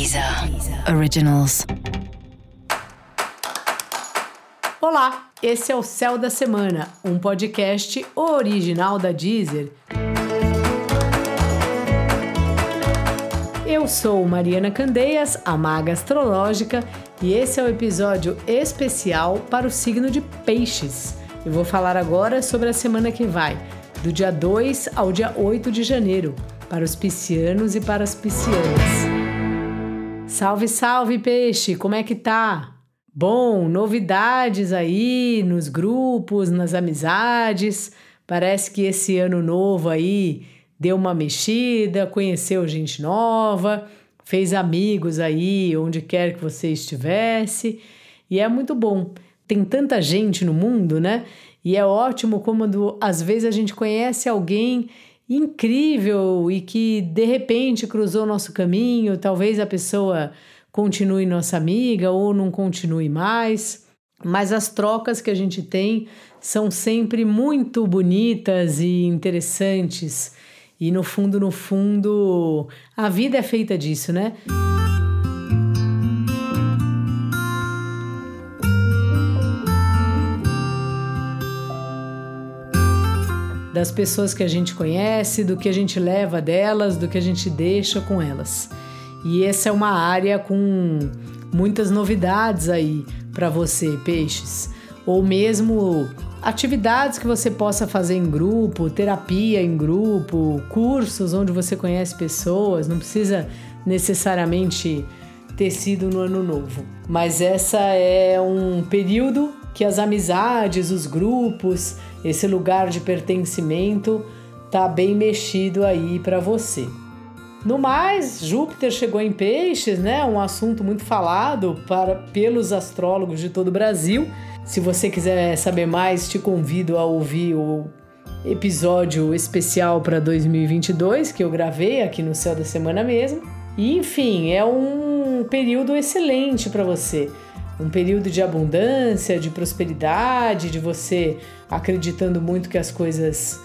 Deezer Originals. Olá, esse é o Céu da Semana, um podcast original da Deezer. Eu sou Mariana Candeias, a maga astrológica, e esse é o um episódio especial para o signo de Peixes. Eu vou falar agora sobre a semana que vai, do dia 2 ao dia 8 de janeiro, para os piscianos e para as piscianas. Salve, salve, peixe! Como é que tá? Bom, novidades aí nos grupos, nas amizades. Parece que esse ano novo aí deu uma mexida, conheceu gente nova, fez amigos aí onde quer que você estivesse. E é muito bom. Tem tanta gente no mundo, né? E é ótimo como às vezes a gente conhece alguém incrível e que de repente cruzou nosso caminho, talvez a pessoa continue nossa amiga ou não continue mais, mas as trocas que a gente tem são sempre muito bonitas e interessantes. E no fundo, no fundo, a vida é feita disso, né? Das pessoas que a gente conhece, do que a gente leva delas, do que a gente deixa com elas. E essa é uma área com muitas novidades aí para você, peixes. Ou mesmo atividades que você possa fazer em grupo, terapia em grupo, cursos onde você conhece pessoas, não precisa necessariamente ter sido no ano novo. Mas essa é um período que as amizades, os grupos, esse lugar de pertencimento tá bem mexido aí para você. No mais, Júpiter chegou em Peixes, né? Um assunto muito falado para pelos astrólogos de todo o Brasil. Se você quiser saber mais, te convido a ouvir o episódio especial para 2022 que eu gravei aqui no Céu da Semana mesmo. E enfim, é um período excelente para você. Um período de abundância, de prosperidade, de você acreditando muito que as coisas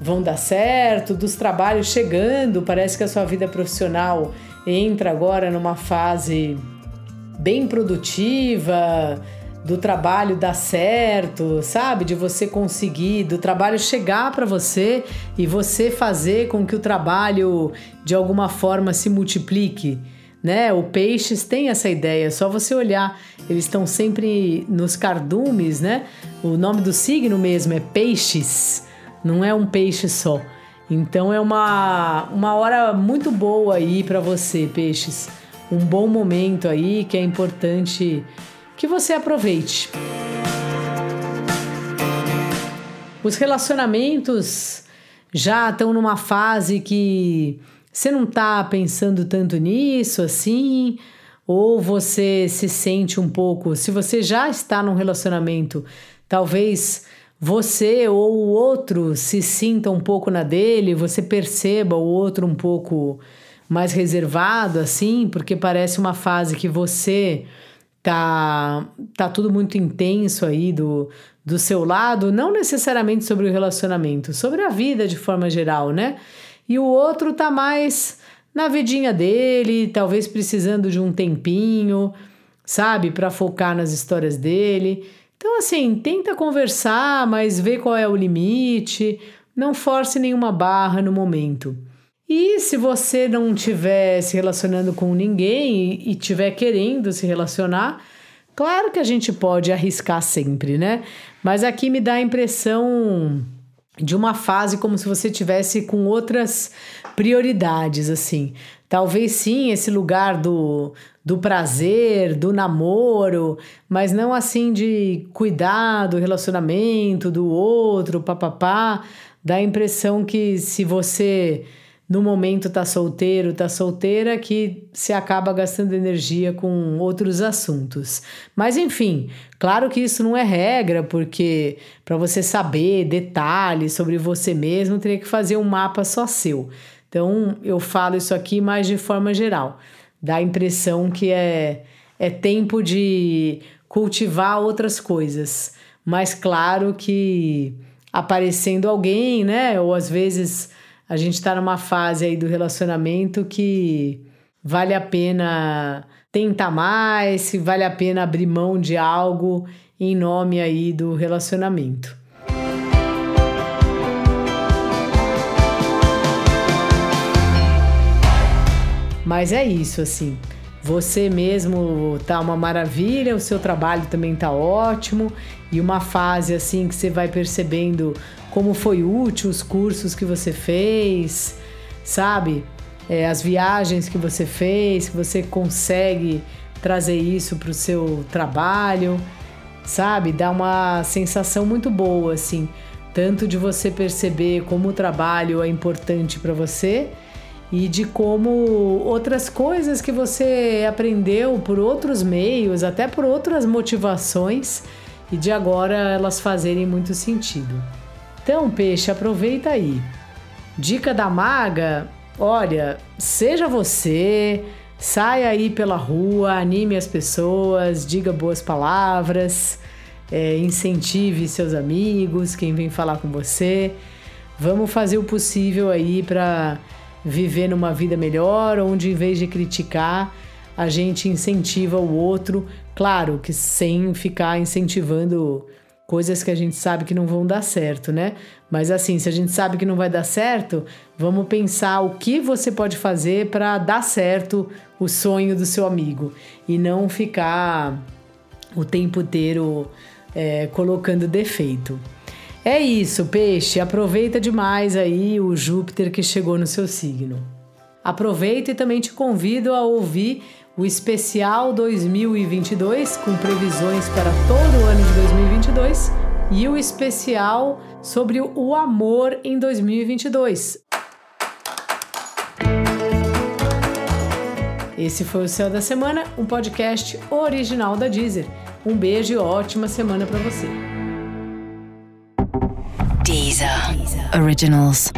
vão dar certo, dos trabalhos chegando, parece que a sua vida profissional entra agora numa fase bem produtiva, do trabalho dar certo, sabe? De você conseguir, do trabalho chegar para você e você fazer com que o trabalho de alguma forma se multiplique né? O peixes tem essa ideia, só você olhar, eles estão sempre nos cardumes, né? O nome do signo mesmo é peixes, não é um peixe só. Então é uma, uma hora muito boa aí para você, peixes. Um bom momento aí que é importante que você aproveite. Os relacionamentos já estão numa fase que você não está pensando tanto nisso assim? Ou você se sente um pouco. Se você já está num relacionamento, talvez você ou o outro se sinta um pouco na dele, você perceba o outro um pouco mais reservado, assim, porque parece uma fase que você tá, tá tudo muito intenso aí do, do seu lado, não necessariamente sobre o relacionamento, sobre a vida de forma geral, né? e o outro tá mais na vidinha dele, talvez precisando de um tempinho, sabe, para focar nas histórias dele. Então, assim, tenta conversar, mas vê qual é o limite, não force nenhuma barra no momento. E se você não estiver se relacionando com ninguém e estiver querendo se relacionar, claro que a gente pode arriscar sempre, né? Mas aqui me dá a impressão de uma fase como se você tivesse com outras prioridades assim. Talvez sim esse lugar do, do prazer, do namoro, mas não assim de cuidar do relacionamento do outro, papapá. Dá a impressão que se você no momento tá solteiro, tá solteira, que se acaba gastando energia com outros assuntos. Mas enfim, claro que isso não é regra, porque para você saber detalhes sobre você mesmo, teria que fazer um mapa só seu. Então, eu falo isso aqui mais de forma geral. Dá a impressão que é, é tempo de cultivar outras coisas. Mas claro que aparecendo alguém, né? Ou às vezes a gente está numa fase aí do relacionamento que vale a pena tentar mais, se vale a pena abrir mão de algo em nome aí do relacionamento. Mas é isso, assim. Você mesmo tá uma maravilha, o seu trabalho também tá ótimo e uma fase assim que você vai percebendo como foi útil os cursos que você fez, sabe? É, as viagens que você fez, que você consegue trazer isso para o seu trabalho, sabe? Dá uma sensação muito boa, assim, tanto de você perceber como o trabalho é importante para você e de como outras coisas que você aprendeu por outros meios, até por outras motivações, e de agora elas fazerem muito sentido. Então, peixe, aproveita aí. Dica da maga: olha, seja você, saia aí pela rua, anime as pessoas, diga boas palavras, é, incentive seus amigos, quem vem falar com você. Vamos fazer o possível aí para viver numa vida melhor, onde em vez de criticar, a gente incentiva o outro, claro que sem ficar incentivando coisas que a gente sabe que não vão dar certo, né? Mas assim, se a gente sabe que não vai dar certo, vamos pensar o que você pode fazer para dar certo o sonho do seu amigo e não ficar o tempo inteiro é, colocando defeito. É isso, peixe. Aproveita demais aí o Júpiter que chegou no seu signo. Aproveita e também te convido a ouvir o especial 2022 com previsões para todo o ano de 2022 e o especial sobre o amor em 2022. Esse foi o Céu da Semana, um podcast original da Deezer. Um beijo e ótima semana para você. Deezer. Originals.